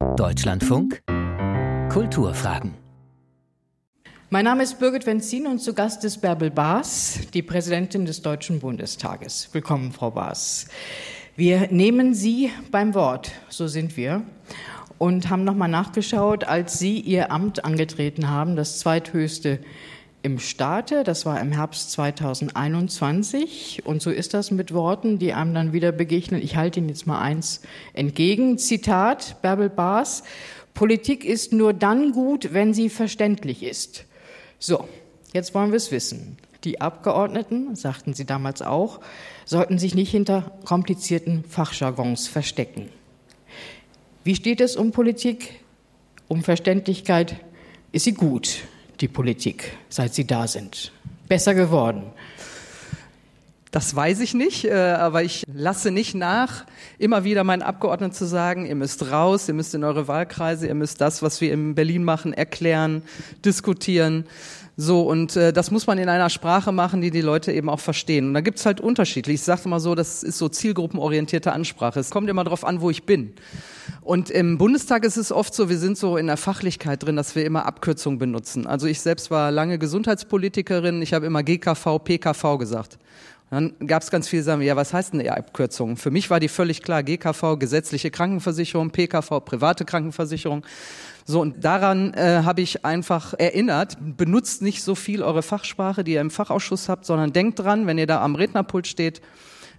Deutschlandfunk Kulturfragen. Mein Name ist Birgit Wenzin und zu Gast ist Bärbel Baas, die Präsidentin des Deutschen Bundestages. Willkommen, Frau Baas. Wir nehmen Sie beim Wort, so sind wir, und haben nochmal nachgeschaut, als Sie Ihr Amt angetreten haben, das zweithöchste im Staate. Das war im Herbst 2021. Und so ist das mit Worten, die einem dann wieder begegnen. Ich halte Ihnen jetzt mal eins entgegen. Zitat Bärbel Baas. Politik ist nur dann gut, wenn sie verständlich ist. So, jetzt wollen wir es wissen. Die Abgeordneten, sagten Sie damals auch, sollten sich nicht hinter komplizierten Fachjargons verstecken. Wie steht es um Politik? Um Verständlichkeit ist sie gut die Politik, seit Sie da sind? Besser geworden? Das weiß ich nicht, äh, aber ich lasse nicht nach, immer wieder meinen Abgeordneten zu sagen, ihr müsst raus, ihr müsst in eure Wahlkreise, ihr müsst das, was wir in Berlin machen, erklären, diskutieren. So, und äh, das muss man in einer Sprache machen, die die Leute eben auch verstehen. Und da gibt's halt unterschiedlich. Ich sage mal so, das ist so zielgruppenorientierte Ansprache. Es kommt immer darauf an, wo ich bin. Und im Bundestag ist es oft so, wir sind so in der Fachlichkeit drin, dass wir immer Abkürzungen benutzen. Also ich selbst war lange Gesundheitspolitikerin, ich habe immer GKV, PKV gesagt. Dann gab es ganz viele Sachen, ja, was heißt denn die Abkürzung? Für mich war die völlig klar, GKV, gesetzliche Krankenversicherung, PKV, private Krankenversicherung. So, und daran äh, habe ich einfach erinnert, benutzt nicht so viel eure Fachsprache, die ihr im Fachausschuss habt, sondern denkt dran, wenn ihr da am Rednerpult steht,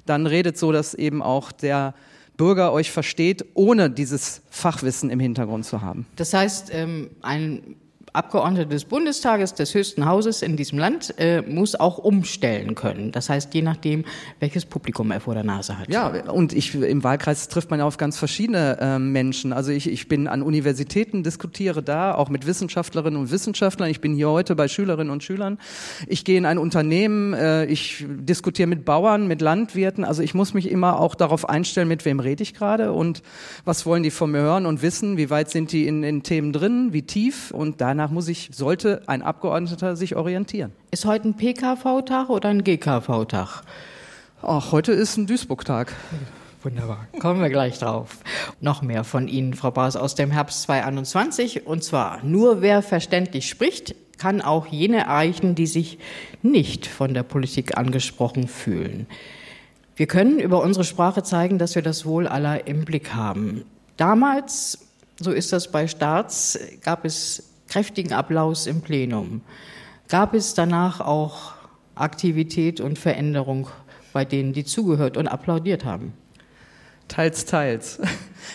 dann redet so, dass eben auch der Bürger euch versteht, ohne dieses Fachwissen im Hintergrund zu haben. Das heißt, ähm, ein Abgeordneter des Bundestages, des höchsten Hauses in diesem Land, äh, muss auch umstellen können. Das heißt, je nachdem, welches Publikum er vor der Nase hat. Ja, und ich, im Wahlkreis trifft man ja auf ganz verschiedene äh, Menschen. Also ich, ich bin an Universitäten, diskutiere da, auch mit Wissenschaftlerinnen und Wissenschaftlern. Ich bin hier heute bei Schülerinnen und Schülern. Ich gehe in ein Unternehmen, äh, ich diskutiere mit Bauern, mit Landwirten. Also ich muss mich immer auch darauf einstellen, mit wem rede ich gerade und was wollen die von mir hören und wissen, wie weit sind die in, in Themen drin, wie tief. Und danach danach muss ich, sollte ein Abgeordneter sich orientieren. Ist heute ein PKV-Tag oder ein GKV-Tag? Ach, heute ist ein Duisburg-Tag. Wunderbar. Kommen wir gleich drauf. Noch mehr von Ihnen, Frau Baas, aus dem Herbst 2021. Und zwar, nur wer verständlich spricht, kann auch jene erreichen, die sich nicht von der Politik angesprochen fühlen. Wir können über unsere Sprache zeigen, dass wir das Wohl aller im Blick haben. Damals, so ist das bei Staats, gab es kräftigen Applaus im Plenum. Gab es danach auch Aktivität und Veränderung bei denen, die zugehört und applaudiert haben? Teils, teils.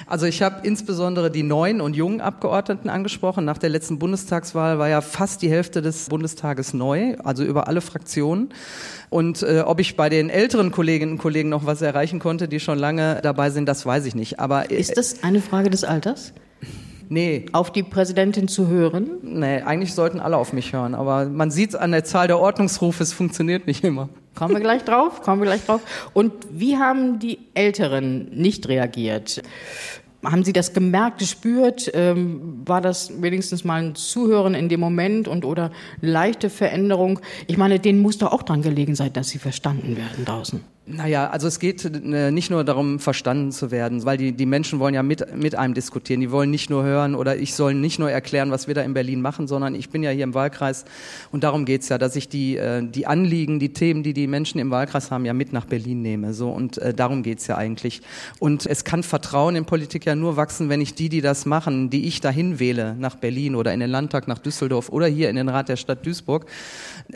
Also ich habe insbesondere die neuen und jungen Abgeordneten angesprochen. Nach der letzten Bundestagswahl war ja fast die Hälfte des Bundestages neu, also über alle Fraktionen. Und äh, ob ich bei den älteren Kolleginnen und Kollegen noch was erreichen konnte, die schon lange dabei sind, das weiß ich nicht. Aber äh, ist das eine Frage des Alters? Nee. Auf die Präsidentin zu hören? Nee, eigentlich sollten alle auf mich hören. Aber man sieht es an der Zahl der Ordnungsrufe, es funktioniert nicht immer. Kommen wir gleich drauf, kommen wir gleich drauf. Und wie haben die Älteren nicht reagiert? Haben Sie das gemerkt, gespürt? Ähm, war das wenigstens mal ein Zuhören in dem Moment und oder leichte Veränderung? Ich meine, denen muss doch auch dran gelegen sein, dass sie verstanden werden draußen. Naja, also es geht äh, nicht nur darum, verstanden zu werden, weil die, die Menschen wollen ja mit, mit einem diskutieren. Die wollen nicht nur hören oder ich soll nicht nur erklären, was wir da in Berlin machen, sondern ich bin ja hier im Wahlkreis und darum geht's ja, dass ich die, äh, die Anliegen, die Themen, die die Menschen im Wahlkreis haben, ja mit nach Berlin nehme. So Und äh, darum geht's ja eigentlich. Und es kann Vertrauen in Politik ja nur wachsen, wenn ich die, die das machen, die ich dahin wähle, nach Berlin oder in den Landtag, nach Düsseldorf oder hier in den Rat der Stadt Duisburg,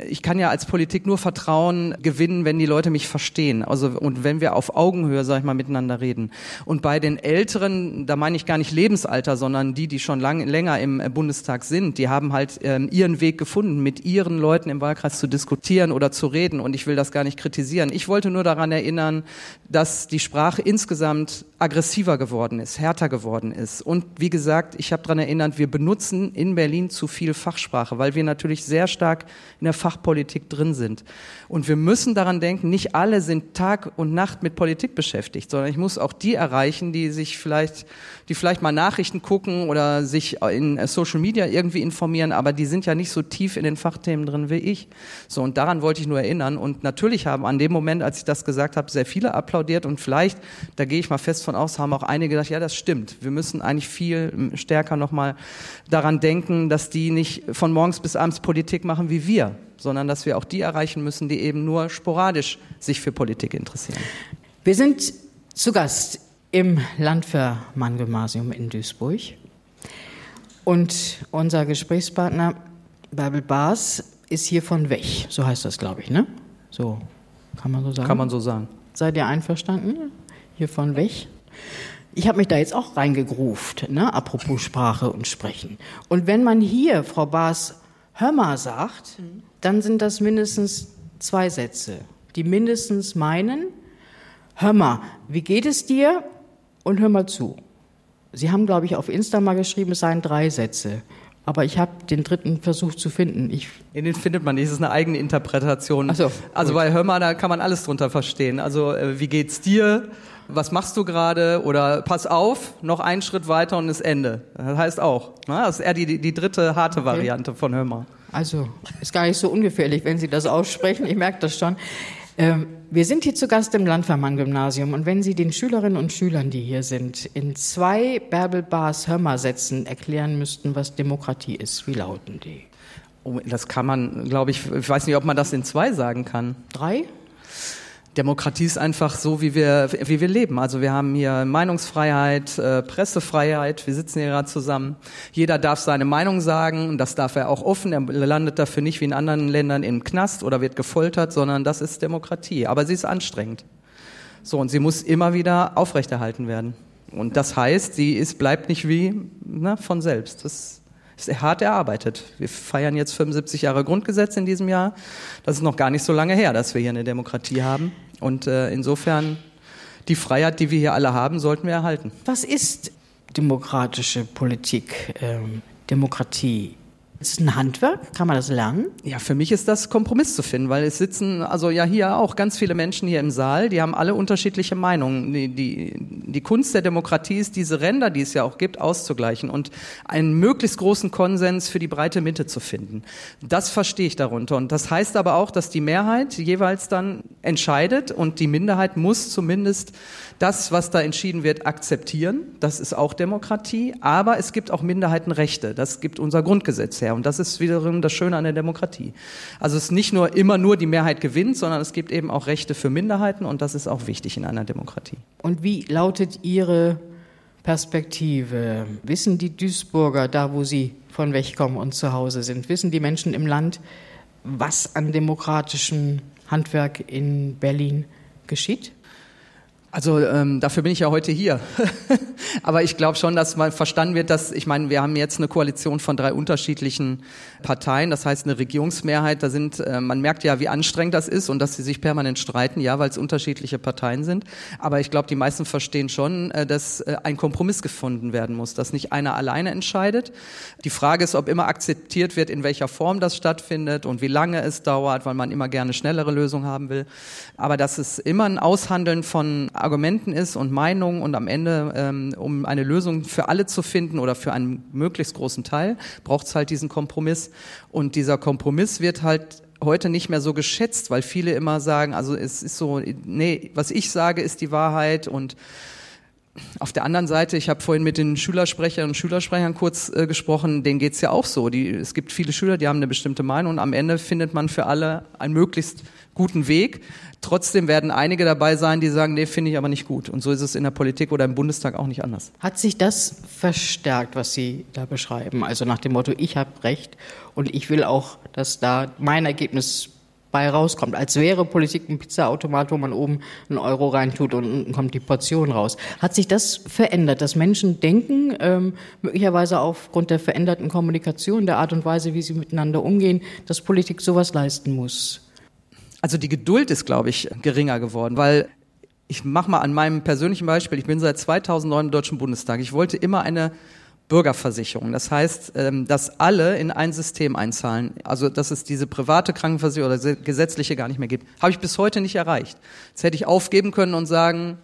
ich kann ja als Politik nur Vertrauen gewinnen, wenn die Leute mich verstehen. Also und wenn wir auf Augenhöhe, sag ich mal, miteinander reden. Und bei den Älteren, da meine ich gar nicht Lebensalter, sondern die, die schon lang, länger im äh, Bundestag sind, die haben halt ähm, ihren Weg gefunden, mit ihren Leuten im Wahlkreis zu diskutieren oder zu reden. Und ich will das gar nicht kritisieren. Ich wollte nur daran erinnern, dass die Sprache insgesamt aggressiver geworden ist, härter geworden ist. Und wie gesagt, ich habe daran erinnert, wir benutzen in Berlin zu viel Fachsprache, weil wir natürlich sehr stark in der Fachpolitik drin sind. Und wir müssen daran denken, nicht alle sind Tag und Nacht mit Politik beschäftigt, sondern ich muss auch die erreichen, die sich vielleicht, die vielleicht mal Nachrichten gucken oder sich in Social Media irgendwie informieren, aber die sind ja nicht so tief in den Fachthemen drin wie ich. So, und daran wollte ich nur erinnern. Und natürlich haben an dem Moment, als ich das gesagt habe, sehr viele applaudiert und vielleicht, da gehe ich mal fest von aus, haben auch einige gesagt, ja, das stimmt. Wir müssen eigentlich viel stärker nochmal daran denken, dass die nicht von morgens bis abends Politik machen wie wir sondern dass wir auch die erreichen müssen, die eben nur sporadisch sich für Politik interessieren. Wir sind zu Gast im Landwehrmann-Gymnasium in Duisburg. Und unser Gesprächspartner Bärbel Baas ist hier von weg. So heißt das, glaube ich, ne? So kann man so sagen. Kann man so sagen. Seid ihr einverstanden? Hier von weg? Ich habe mich da jetzt auch reingegruft, ne? apropos Sprache und Sprechen. Und wenn man hier, Frau Baas, hör mal sagt, mhm. Dann sind das mindestens zwei Sätze, die mindestens meinen, hör mal, wie geht es dir? Und hör mal zu. Sie haben, glaube ich, auf Insta mal geschrieben, es seien drei Sätze. Aber ich habe den dritten versucht zu finden. Ich In den findet man nicht, es ist eine eigene Interpretation. Ach so, also bei Hör mal, da kann man alles drunter verstehen. Also äh, wie geht's dir? Was machst du gerade? Oder pass auf, noch einen Schritt weiter und ist Ende. Das heißt auch. Ne? Das ist eher die, die, die dritte harte okay. Variante von Hör mal. Also ist gar nicht so ungefährlich, wenn Sie das aussprechen. Ich merke das schon. Ähm, wir sind hier zu Gast im Landvermann-Gymnasium und wenn Sie den Schülerinnen und Schülern, die hier sind, in zwei Bärbel Bars Hörmer-Sätzen erklären müssten, was Demokratie ist, wie lauten die? Oh, das kann man, glaube ich, ich weiß nicht, ob man das in zwei sagen kann. Drei? Demokratie ist einfach so, wie wir, wie wir leben. Also wir haben hier Meinungsfreiheit, äh, Pressefreiheit, wir sitzen hier gerade zusammen. Jeder darf seine Meinung sagen und das darf er auch offen. Er landet dafür nicht wie in anderen Ländern im Knast oder wird gefoltert, sondern das ist Demokratie. Aber sie ist anstrengend. So, und sie muss immer wieder aufrechterhalten werden. Und das heißt, sie ist, bleibt nicht wie na, von selbst. Das hart erarbeitet. Wir feiern jetzt 75 Jahre Grundgesetz in diesem Jahr. Das ist noch gar nicht so lange her, dass wir hier eine Demokratie haben. Und äh, insofern die Freiheit, die wir hier alle haben, sollten wir erhalten. Was ist demokratische Politik, ähm, Demokratie? Ist es ein Handwerk? Kann man das lernen? Ja, für mich ist das Kompromiss zu finden, weil es sitzen, also ja hier auch ganz viele Menschen hier im Saal, die haben alle unterschiedliche Meinungen. Die, die, die Kunst der Demokratie ist, diese Ränder, die es ja auch gibt, auszugleichen und einen möglichst großen Konsens für die breite Mitte zu finden. Das verstehe ich darunter. Und das heißt aber auch, dass die Mehrheit jeweils dann entscheidet und die Minderheit muss zumindest das, was da entschieden wird, akzeptieren. Das ist auch Demokratie. Aber es gibt auch Minderheitenrechte. Das gibt unser Grundgesetz her. Und das ist wiederum das Schöne an der Demokratie. Also es ist nicht nur immer nur die Mehrheit gewinnt, sondern es gibt eben auch Rechte für Minderheiten. Und das ist auch wichtig in einer Demokratie. Und wie lautet Ihre Perspektive? Wissen die Duisburger, da wo Sie von wegkommen und zu Hause sind, wissen die Menschen im Land, was an demokratischem Handwerk in Berlin geschieht? Also ähm, dafür bin ich ja heute hier. Aber ich glaube schon, dass mal verstanden wird, dass, ich meine, wir haben jetzt eine Koalition von drei unterschiedlichen Parteien, das heißt eine Regierungsmehrheit. Da sind, äh, man merkt ja, wie anstrengend das ist und dass sie sich permanent streiten, ja, weil es unterschiedliche Parteien sind. Aber ich glaube, die meisten verstehen schon, äh, dass äh, ein Kompromiss gefunden werden muss, dass nicht einer alleine entscheidet. Die Frage ist, ob immer akzeptiert wird, in welcher Form das stattfindet und wie lange es dauert, weil man immer gerne schnellere Lösungen haben will. Aber dass es immer ein Aushandeln von Argumenten ist und Meinungen und am Ende, ähm, um eine Lösung für alle zu finden oder für einen möglichst großen Teil, braucht es halt diesen Kompromiss. Und dieser Kompromiss wird halt heute nicht mehr so geschätzt, weil viele immer sagen, also es ist so, nee, was ich sage, ist die Wahrheit und auf der anderen Seite, ich habe vorhin mit den Schülersprechern und Schülersprechern kurz äh, gesprochen, denen geht's ja auch so. Die, es gibt viele Schüler, die haben eine bestimmte Meinung und am Ende findet man für alle einen möglichst guten Weg. Trotzdem werden einige dabei sein, die sagen, nee, finde ich aber nicht gut. Und so ist es in der Politik oder im Bundestag auch nicht anders. Hat sich das verstärkt, was Sie da beschreiben? Also nach dem Motto, ich habe recht und ich will auch, dass da mein Ergebnis bei rauskommt, als wäre Politik ein Pizzaautomat, wo man oben einen Euro reintut und unten kommt die Portion raus. Hat sich das verändert, dass Menschen denken, ähm, möglicherweise aufgrund der veränderten Kommunikation, der Art und Weise, wie sie miteinander umgehen, dass Politik sowas leisten muss? Also die Geduld ist, glaube ich, geringer geworden, weil ich mache mal an meinem persönlichen Beispiel, ich bin seit 2009 im Deutschen Bundestag. Ich wollte immer eine Bürgerversicherung. Das heißt, ähm, dass alle in ein System einzahlen. Also, dass es diese private Krankenversicherung oder gesetzliche gar nicht mehr gibt. Habe ich bis heute nicht erreicht. Jetzt hätte ich aufgeben können und sagen,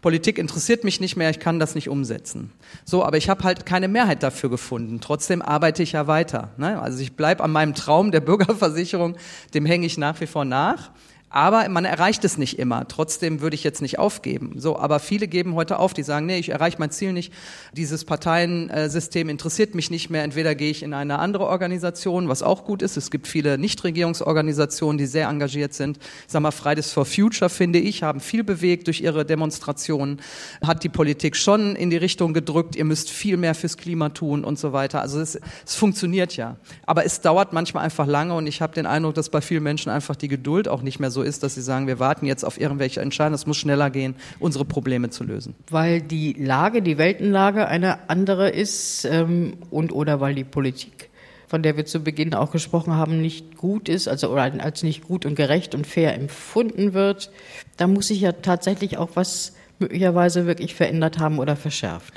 Politik interessiert mich nicht mehr, ich kann das nicht umsetzen. So, aber ich habe halt keine Mehrheit dafür gefunden. Trotzdem arbeite ich ja weiter. Ne? Also ich bleibe an meinem Traum der Bürgerversicherung, dem hänge ich nach wie vor nach. Aber man erreicht es nicht immer. Trotzdem würde ich jetzt nicht aufgeben. So, aber viele geben heute auf, die sagen, nee, ich erreiche mein Ziel nicht. Dieses Parteiensystem interessiert mich nicht mehr. Entweder gehe ich in eine andere Organisation, was auch gut ist. Es gibt viele Nichtregierungsorganisationen, die sehr engagiert sind. Ich sag mal, Fridays for Future, finde ich, haben viel bewegt durch ihre Demonstrationen. Hat die Politik schon in die Richtung gedrückt, ihr müsst viel mehr fürs Klima tun und so weiter. Also es, es funktioniert ja. Aber es dauert manchmal einfach lange und ich habe den Eindruck, dass bei vielen Menschen einfach die Geduld auch nicht mehr so so ist, dass sie sagen, wir warten jetzt auf irgendwelche Entscheidungen, es muss schneller gehen, unsere Probleme zu lösen. Weil die Lage, die Weltenlage eine andere ist ähm, und oder weil die Politik, von der wir zu Beginn auch gesprochen haben, nicht gut ist, also oder als nicht gut und gerecht und fair empfunden wird, da muss sich ja tatsächlich auch was möglicherweise wirklich verändert haben oder verschärft.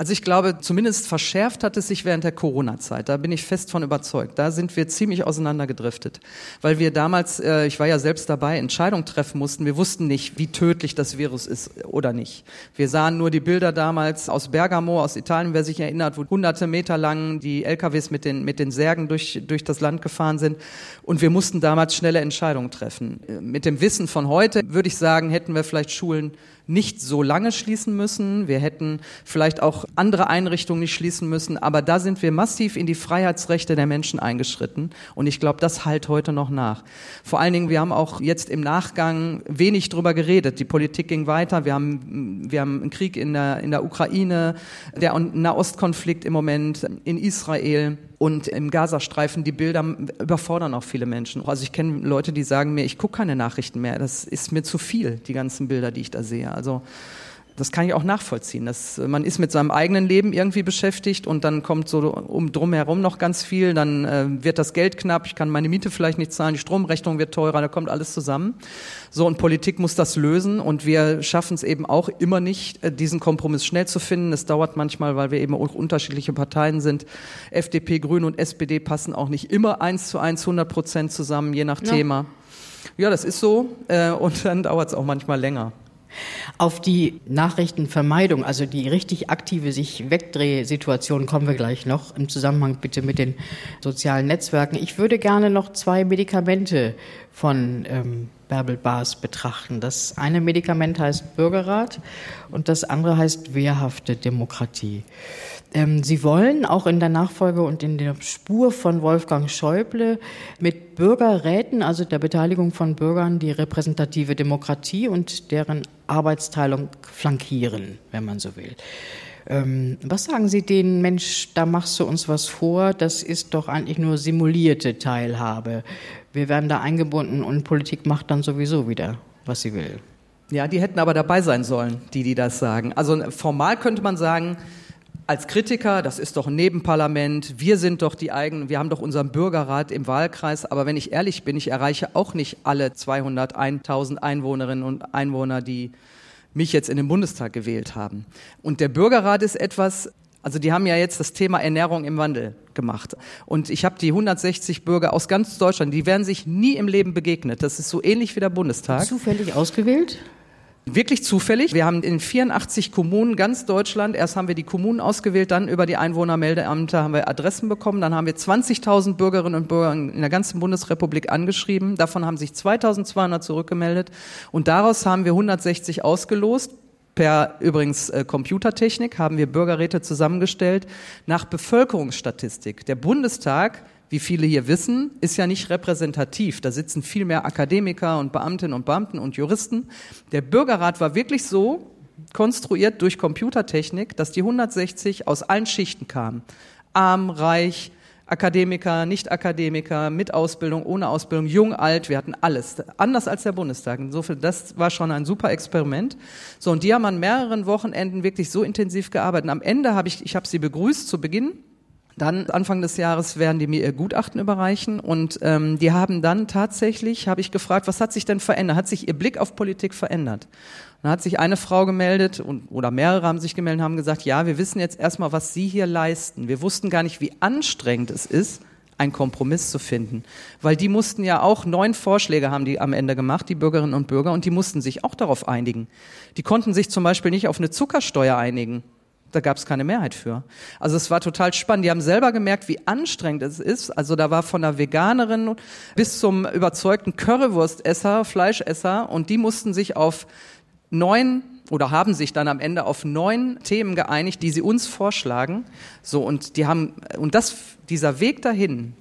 Also ich glaube, zumindest verschärft hat es sich während der Corona-Zeit. Da bin ich fest von überzeugt. Da sind wir ziemlich auseinandergedriftet, weil wir damals, äh, ich war ja selbst dabei, Entscheidungen treffen mussten. Wir wussten nicht, wie tödlich das Virus ist oder nicht. Wir sahen nur die Bilder damals aus Bergamo, aus Italien, wer sich erinnert, wo hunderte Meter lang die LKWs mit den, mit den Särgen durch, durch das Land gefahren sind. Und wir mussten damals schnelle Entscheidungen treffen. Mit dem Wissen von heute würde ich sagen, hätten wir vielleicht Schulen nicht so lange schließen müssen. Wir hätten vielleicht auch andere Einrichtungen nicht schließen müssen. Aber da sind wir massiv in die Freiheitsrechte der Menschen eingeschritten. Und ich glaube, das halt heute noch nach. Vor allen Dingen, wir haben auch jetzt im Nachgang wenig drüber geredet. Die Politik ging weiter. Wir haben, wir haben einen Krieg in der, in der Ukraine, der Nahostkonflikt im Moment in Israel und im Gazastreifen, die Bilder überfordern auch viele Menschen. Also ich kenne Leute, die sagen mir, ich gucke keine Nachrichten mehr, das ist mir zu viel, die ganzen Bilder, die ich da sehe. Also das kann ich auch nachvollziehen. Das, man ist mit seinem eigenen Leben irgendwie beschäftigt und dann kommt so um drumherum noch ganz viel. Dann äh, wird das Geld knapp, ich kann meine Miete vielleicht nicht zahlen, die Stromrechnung wird teurer, da kommt alles zusammen. So und Politik muss das lösen und wir schaffen es eben auch immer nicht, äh, diesen Kompromiss schnell zu finden. Es dauert manchmal, weil wir eben auch unterschiedliche Parteien sind. FDP, Grüne und SPD passen auch nicht immer eins zu eins 100 Prozent zusammen, je nach ja. Thema. Ja, das ist so äh, und dann dauert es auch manchmal länger. Auf die Nachrichtenvermeidung, also die richtig aktive sich Wegdrehsituation kommen wir gleich noch im Zusammenhang bitte mit den sozialen Netzwerken. Ich würde gerne noch zwei Medikamente von ähm, Bärbel Baas betrachten. Das eine Medikament heißt Bürgerrat und das andere heißt wehrhafte Demokratie. Ähm, Sie wollen auch in der Nachfolge und in der Spur von Wolfgang Schäuble mit Bürgerräten, also der Beteiligung von Bürgern, die repräsentative Demokratie und deren Arbeitsteilung flankieren, wenn man so will. Ähm, was sagen Sie denen, Mensch, da machst du uns was vor, das ist doch eigentlich nur simulierte Teilhabe. Wir werden da eingebunden und Politik macht dann sowieso wieder, was sie will. Ja, die hätten aber dabei sein sollen, die, die das sagen. Also formal könnte man sagen, als Kritiker, das ist doch ein Nebenparlament, wir sind doch die eigenen, wir haben doch unseren Bürgerrat im Wahlkreis, aber wenn ich ehrlich bin, ich erreiche auch nicht alle 201.000 Einwohnerinnen und Einwohner, die mich jetzt in den Bundestag gewählt haben. Und der Bürgerrat ist etwas, also die haben ja jetzt das Thema Ernährung im Wandel gemacht. Und ich habe die 160 Bürger aus ganz Deutschland, die werden sich nie im Leben begegnet. Das ist so ähnlich wie der Bundestag. Zufällig ausgewählt? Wirklich zufällig. Wir haben in 84 Kommunen ganz Deutschland, erst haben wir die Kommunen ausgewählt, dann über die Einwohnermeldeämter haben wir Adressen bekommen, dann haben wir 20.000 Bürgerinnen und Bürger in der ganzen Bundesrepublik angeschrieben. Davon haben sich 2.200 zurückgemeldet und daraus haben wir 160 ausgelost. Per übrigens äh, Computertechnik haben wir Bürgerräte zusammengestellt nach Bevölkerungsstatistik. Der Bundestag wie viele hier wissen, ist ja nicht repräsentativ. Da sitzen viel mehr Akademiker und Beamtinnen und Beamten und Juristen. Der Bürgerrat war wirklich so konstruiert durch Computertechnik, dass die 160 aus allen Schichten kamen. Arm, reich, Akademiker, Nicht-Akademiker, mit Ausbildung, ohne Ausbildung, jung, alt, wir hatten alles. Anders als der Bundestag. Insofern, das war schon ein super Experiment. So, und die haben an mehreren Wochenenden wirklich so intensiv gearbeitet. Und am Ende habe ich, ich habe sie begrüßt zu Beginn Dann Anfang des Jahres werden die mir ihr Gutachten überreichen und ähm, die haben dann tatsächlich, habe ich gefragt, was hat sich denn verändert? Hat sich ihr Blick auf Politik verändert? Dann hat sich eine Frau gemeldet und, oder mehrere haben sich gemeldet und haben gesagt, ja, wir wissen jetzt erstmal, was Sie hier leisten. Wir wussten gar nicht, wie anstrengend es ist, einen Kompromiss zu finden. Weil die mussten ja auch neun Vorschläge haben die am Ende gemacht, die Bürgerinnen und Bürger, und die mussten sich auch darauf einigen. Die konnten sich zum Beispiel nicht auf eine Zuckersteuer einigen. Da gab es keine Mehrheit für. Also es war total spannend. Die haben selber gemerkt, wie anstrengend es ist. Also da war von der Veganerin bis zum überzeugten Currywurstesser, Fleischesser und die mussten sich auf neun oder haben sich dann am Ende auf neun Themen geeinigt, die sie uns vorschlagen. So und die haben und das dieser Weg dahin,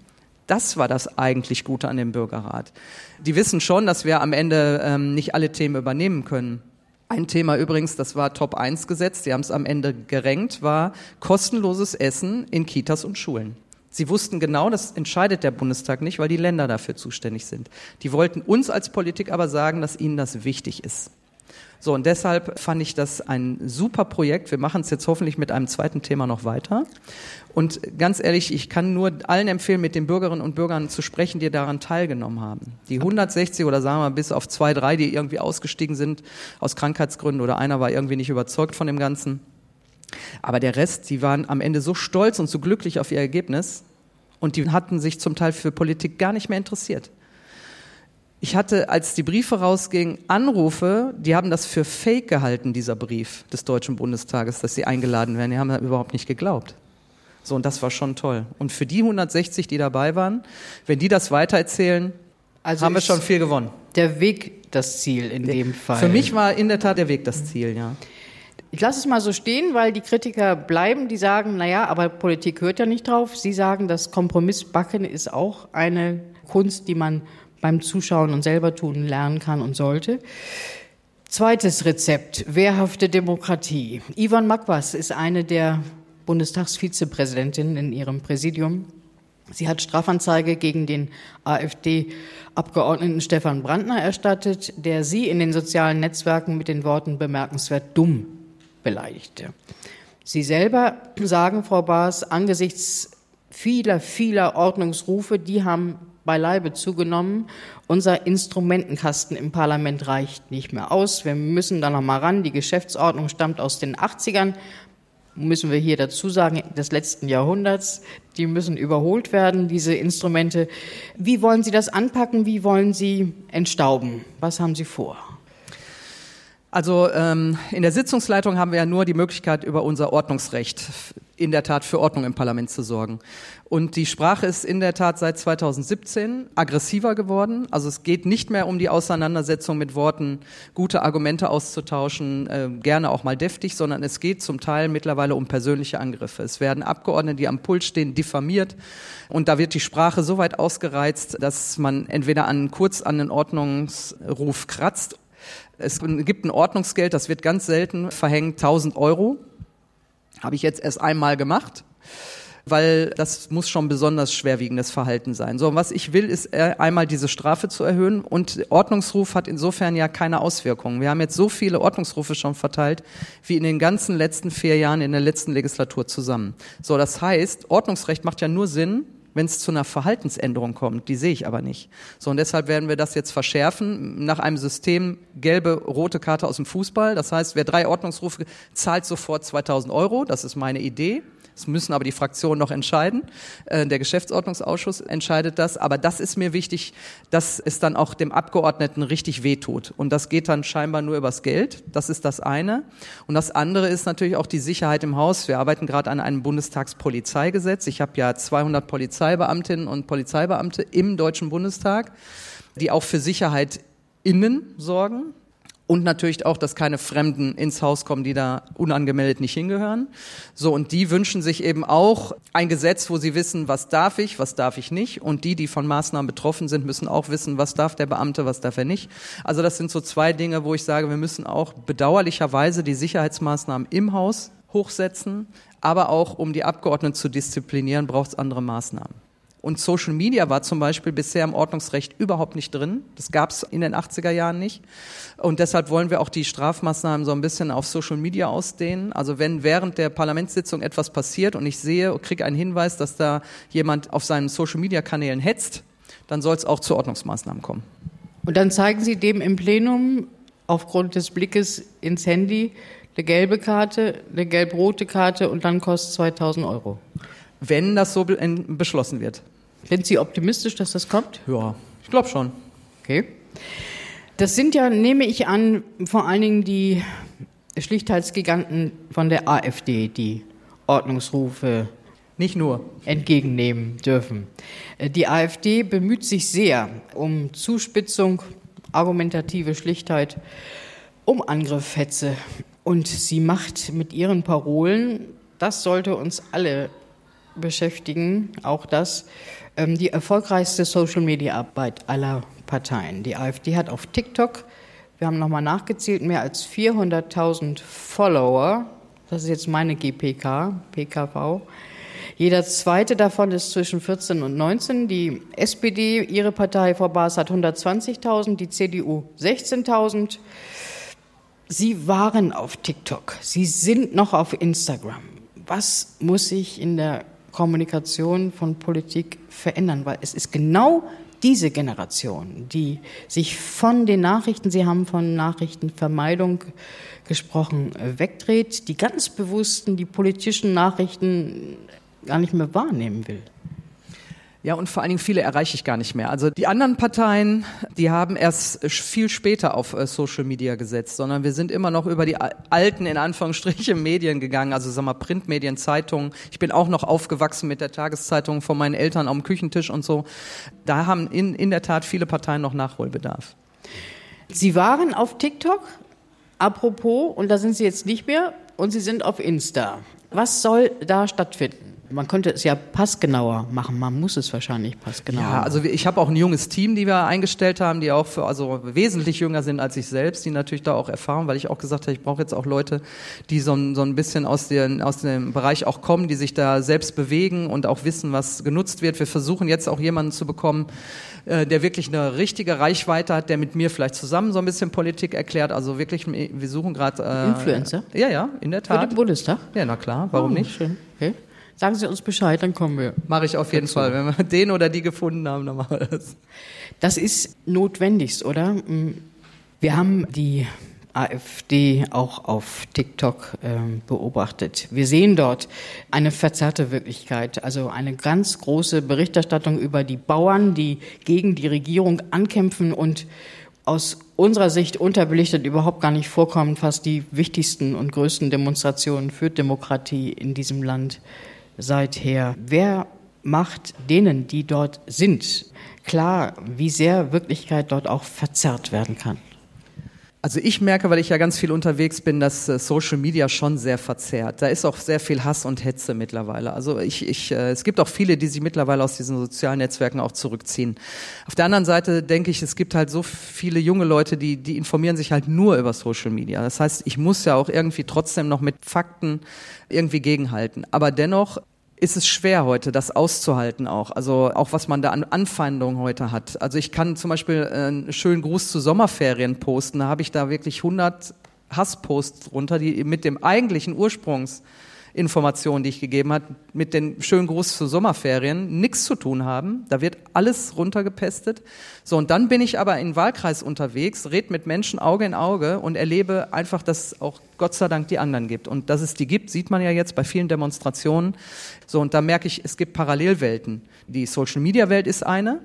das war das eigentlich Gute an dem Bürgerrat. Die wissen schon, dass wir am Ende ähm, nicht alle Themen übernehmen können. Ein Thema übrigens, das war Top 1 gesetzt, die haben es am Ende gerenkt, war kostenloses Essen in Kitas und Schulen. Sie wussten genau, das entscheidet der Bundestag nicht, weil die Länder dafür zuständig sind. Die wollten uns als Politik aber sagen, dass ihnen das wichtig ist. So, und deshalb fand ich das ein super Projekt. Wir machen es jetzt hoffentlich mit einem zweiten Thema noch weiter. Und ganz ehrlich, ich kann nur allen empfehlen, mit den Bürgerinnen und Bürgern zu sprechen, die daran teilgenommen haben. Die 160 oder sagen wir bis auf zwei, drei, die irgendwie ausgestiegen sind aus Krankheitsgründen oder einer war irgendwie nicht überzeugt von dem Ganzen. Aber der Rest, die waren am Ende so stolz und so glücklich auf ihr Ergebnis und die hatten sich zum Teil für Politik gar nicht mehr interessiert. Ich hatte, als die Briefe rausgingen, Anrufe, die haben das für fake gehalten, dieser Brief des Deutschen Bundestages, dass sie eingeladen werden. Die haben da überhaupt nicht geglaubt. So, und das war schon toll. Und für die 160, die dabei waren, wenn die das weitererzählen, also haben wir schon viel gewonnen. Der Weg das Ziel in dem Fall. Für mich war in der Tat der Weg das Ziel, ja. Ich lasse es mal so stehen, weil die Kritiker bleiben, die sagen, naja, aber Politik hört ja nicht drauf. Sie sagen, das Kompromissbacken ist auch eine Kunst, die man beim Zuschauen und selber tun lernen kann und sollte. Zweites Rezept, wehrhafte Demokratie. Ivan Makwas ist eine der Bundestagsvizepräsidentinnen in ihrem Präsidium. Sie hat Strafanzeige gegen den AfD-Abgeordneten Stefan Brandner erstattet, der sie in den sozialen Netzwerken mit den Worten bemerkenswert dumm beleidigte. Sie selber sagen, Frau Baas, angesichts vieler, vieler Ordnungsrufe, die haben beileibe zugenommen. Unser Instrumentenkasten im Parlament reicht nicht mehr aus. Wir müssen da noch mal ran. Die Geschäftsordnung stammt aus den 80ern. Müssen wir hier dazu sagen, des letzten Jahrhunderts. Die müssen überholt werden, diese Instrumente. Wie wollen Sie das anpacken? Wie wollen Sie entstauben? Was haben Sie vor? Also ähm, in der Sitzungsleitung haben wir ja nur die Möglichkeit, über unser Ordnungsrecht in der Tat für Ordnung im Parlament zu sorgen. Und die Sprache ist in der Tat seit 2017 aggressiver geworden. Also es geht nicht mehr um die Auseinandersetzung mit Worten, gute Argumente auszutauschen, äh, gerne auch mal deftig, sondern es geht zum Teil mittlerweile um persönliche Angriffe. Es werden Abgeordnete, die am Pult stehen, diffamiert. Und da wird die Sprache so weit ausgereizt, dass man entweder an, kurz an den Ordnungsruf kratzt es gibt ein Ordnungsgeld, das wird ganz selten verhängt, 1000 Euro. Habe ich jetzt erst einmal gemacht weil das muss schon besonders schwerwiegendes Verhalten sein. So, was ich will, ist äh, einmal diese Strafe zu erhöhen und Ordnungsruf hat insofern ja keine Auswirkungen. Wir haben jetzt so viele Ordnungsrufe schon verteilt, wie in den ganzen letzten vier Jahren in der letzten Legislatur zusammen. So, das heißt, Ordnungsrecht macht ja nur Sinn, wenn es zu einer Verhaltensänderung kommt. Die sehe ich aber nicht. So, und deshalb werden wir das jetzt verschärfen nach einem System gelbe, rote Karte aus dem Fußball. Das heißt, wer drei Ordnungsrufe zahlt sofort 2000 Euro. Das ist meine Idee. Das müssen aber die Fraktionen noch entscheiden. Äh, der Geschäftsordnungsausschuss entscheidet das. Aber das ist mir wichtig, dass es dann auch dem Abgeordneten richtig wehtut. Und das geht dann scheinbar nur übers Geld. Das ist das eine. Und das andere ist natürlich auch die Sicherheit im Haus. Wir arbeiten gerade an einem Bundestagspolizeigesetz. Ich habe ja 200 Polizeibeamtinnen und Polizeibeamte im Deutschen Bundestag, die auch für Sicherheit innen sorgen und natürlich auch, dass keine Fremden ins Haus kommen, die da unangemeldet nicht hingehören. So, und die wünschen sich eben auch ein Gesetz, wo sie wissen, was darf ich, was darf ich nicht. Und die, die von Maßnahmen betroffen sind, müssen auch wissen, was darf der Beamte, was darf er nicht. Also das sind so zwei Dinge, wo ich sage, wir müssen auch bedauerlicherweise die Sicherheitsmaßnahmen im Haus hochsetzen, aber auch um die Abgeordneten zu disziplinieren, braucht es andere Maßnahmen. Und Social Media war zum Beispiel bisher im Ordnungsrecht überhaupt nicht drin. Das gab es in den 80er Jahren nicht. Und deshalb wollen wir auch die Strafmaßnahmen so ein bisschen auf Social Media ausdehnen. Also wenn während der Parlamentssitzung etwas passiert und ich sehe, kriege einen Hinweis, dass da jemand auf seinen Social Media Kanälen hetzt, dann soll es auch zu Ordnungsmaßnahmen kommen. Und dann zeigen Sie dem im Plenum aufgrund des Blickes ins Handy eine gelbe Karte, eine gelb-rote Karte und dann kostet 2000 Euro. Wenn das so beschlossen wird. Sind Sie optimistisch, dass das kommt? Ja, ich glaube schon. Okay. Das sind ja, nehme ich an, vor allen Dingen die Schlichtheitsgiganten von der AfD, die Ordnungsrufe nicht nur entgegennehmen dürfen. Die AfD bemüht sich sehr um Zuspitzung, argumentative Schlichtheit, um Angriffshetze. Und sie macht mit ihren Parolen, das sollte uns alle beschäftigen, auch das, ähm, die erfolgreichste Social-Media-Arbeit aller Parteien. Die AfD hat auf TikTok, wir haben nochmal nachgezählt, mehr als 400.000 Follower. Das ist jetzt meine GPK, PKV. Jeder zweite davon ist zwischen 14 und 19. Die SPD, ihre Partei, Frau Baas, hat 120.000, die CDU 16.000. Sie waren auf TikTok, Sie sind noch auf Instagram. Was muss sich in der Kommunikation von Politik verändern? Weil es ist genau diese Generation, die sich von den Nachrichten, Sie haben von Nachrichtenvermeidung gesprochen, wegdreht, die ganz bewussten, die politischen Nachrichten gar nicht mehr wahrnehmen will. Ja, und vor allen Dingen viele erreiche ich gar nicht mehr. Also die anderen Parteien, die haben erst viel später auf äh, Social Media gesetzt, sondern wir sind immer noch über die alten, in Anführungsstrichen, Medien gegangen, also sag mal Printmedien, Zeitungen. Ich bin auch noch aufgewachsen mit der Tageszeitung von meinen Eltern am Küchentisch und so. Da haben in, in der Tat viele Parteien noch Nachholbedarf. Sie waren auf TikTok, apropos, und da sind Sie jetzt nicht mehr, und Sie sind auf Insta. Was soll da stattfinden? Man könnte es ja passgenauer machen. Man muss es wahrscheinlich passgenauer. Ja, also ich habe auch ein junges Team, die wir eingestellt haben, die auch für, also wesentlich jünger sind als ich selbst, die natürlich da auch erfahren, weil ich auch gesagt habe, ich brauche jetzt auch Leute, die so, ein, so ein bisschen aus, den, aus dem Bereich auch kommen, die sich da selbst bewegen und auch wissen, was genutzt wird. Wir versuchen jetzt auch jemanden zu bekommen, äh, der wirklich eine richtige Reichweite hat, der mit mir vielleicht zusammen so ein bisschen Politik erklärt. Also wirklich, wir suchen gerade äh, Influencer. Ja, ja, in der Tat. Für den Bundestag. Ja, na klar. Warum oh, nicht? Schön. Okay. Sagen Sie uns Bescheid, dann kommen wir. Mache ich auf jeden dazu. Fall. Wenn wir den oder die gefunden haben, dann machen wir das. Das ist notwendigst, oder? Mm. Wir haben die AfD auch auf TikTok äh, beobachtet. Wir sehen dort eine verzerrte Wirklichkeit, also eine ganz große Berichterstattung über die Bauern, die gegen die Regierung ankämpfen und aus unserer Sicht unterbelichtet überhaupt gar nicht vorkommen, fast die wichtigsten und größten Demonstrationen für Demokratie in diesem Land seither. Wer macht denen, die dort sind, klar, wie sehr Wirklichkeit dort auch verzerrt werden kann? Also ich merke, weil ich ja ganz viel unterwegs bin, dass äh, Social Media schon sehr verzerrt. Da ist auch sehr viel Hass und Hetze mittlerweile. Also ich, ich, äh, es gibt auch viele, die sich mittlerweile aus diesen sozialen Netzwerken auch zurückziehen. Auf der anderen Seite denke ich, es gibt halt so viele junge Leute, die, die informieren sich halt nur über Social Media. Das heißt, ich muss ja auch irgendwie trotzdem noch mit Fakten irgendwie gegenhalten. Aber dennoch ist es schwer heute, das auszuhalten auch. Also auch was man da an Anfeindungen heute hat. Also ich kann zum Beispiel äh, einen schönen Gruß zu Sommerferien posten. Da habe ich da wirklich 100 Hassposts runter, die mit dem eigentlichen Ursprungs Informationen, die ich gegeben habe, mit den schönen Gruß zu Sommerferien nichts zu tun haben. Da wird alles runtergepestet. So, und dann bin ich aber in Wahlkreis unterwegs, red mit Menschen Auge in Auge und erlebe einfach, dass es auch Gott sei Dank die anderen gibt. Und dass es die gibt, sieht man ja jetzt bei vielen Demonstrationen. So, und da merke ich, es gibt Parallelwelten. Die Social Media Welt ist eine,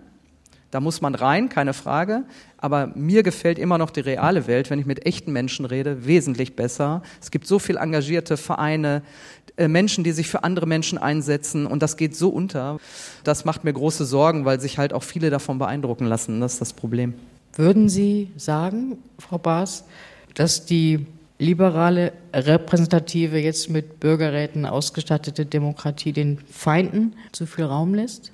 da muss man rein, keine Frage. Aber mir gefällt immer noch die reale Welt, wenn ich mit echten Menschen rede, wesentlich besser. Es gibt so viel engagierte Vereine, äh, Menschen, die sich für andere Menschen einsetzen und das geht so unter. Das macht mir große Sorgen, weil sich halt auch viele davon beeindrucken lassen. Das ist das Problem. Würden Sie sagen, Frau Baas, dass die liberale, repräsentative, jetzt mit Bürgerräten ausgestattete Demokratie den Feinden zu viel Raum lässt?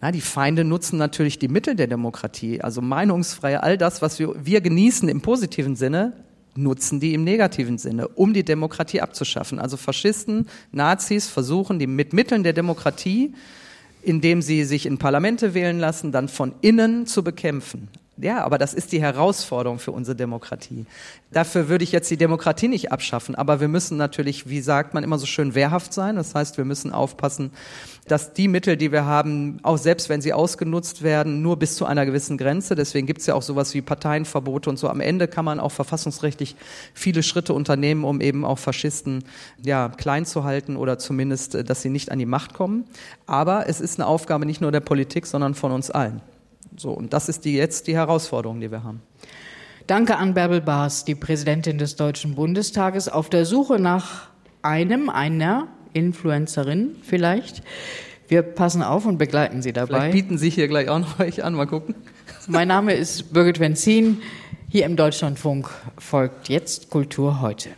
Na, die Feinde nutzen natürlich die Mittel der Demokratie, also meinungsfreie, all das, was wir, wir genießen im positiven Sinne, nutzen die im negativen Sinne, um die Demokratie abzuschaffen. Also Faschisten, Nazis versuchen, die mit Mitteln der Demokratie indem sie sich in Parlamente wählen lassen, dann von innen zu bekämpfen. Ja, aber das ist die Herausforderung für unsere Demokratie. Dafür würde ich jetzt die Demokratie nicht abschaffen, aber wir müssen natürlich, wie sagt man immer so schön, wehrhaft sein. Das heißt, wir müssen aufpassen, dass die Mittel, die wir haben, auch selbst wenn sie ausgenutzt werden, nur bis zu einer gewissen Grenze. Deswegen gibt es ja auch sowas wie Parteienverbote und so. Am Ende kann man auch verfassungsrechtlich viele Schritte unternehmen, um eben auch Faschisten ja, klein zu halten oder zumindest, äh, dass sie nicht an die Macht kommen. Aber es ist eine Aufgabe nicht nur der Politik, sondern von uns allen. So, und das ist die, jetzt die Herausforderung, die wir haben. Danke an Bärbel Baas, die Präsidentin des Deutschen Bundestages, auf der Suche nach einem, einer Influencerin vielleicht. Wir passen auf und begleiten Sie dabei. Vielleicht bieten Sie hier gleich auch noch euch an, mal gucken. Mein Name ist Birgit Wenzin. Hier im Deutschlandfunk folgt jetzt Kultur heute.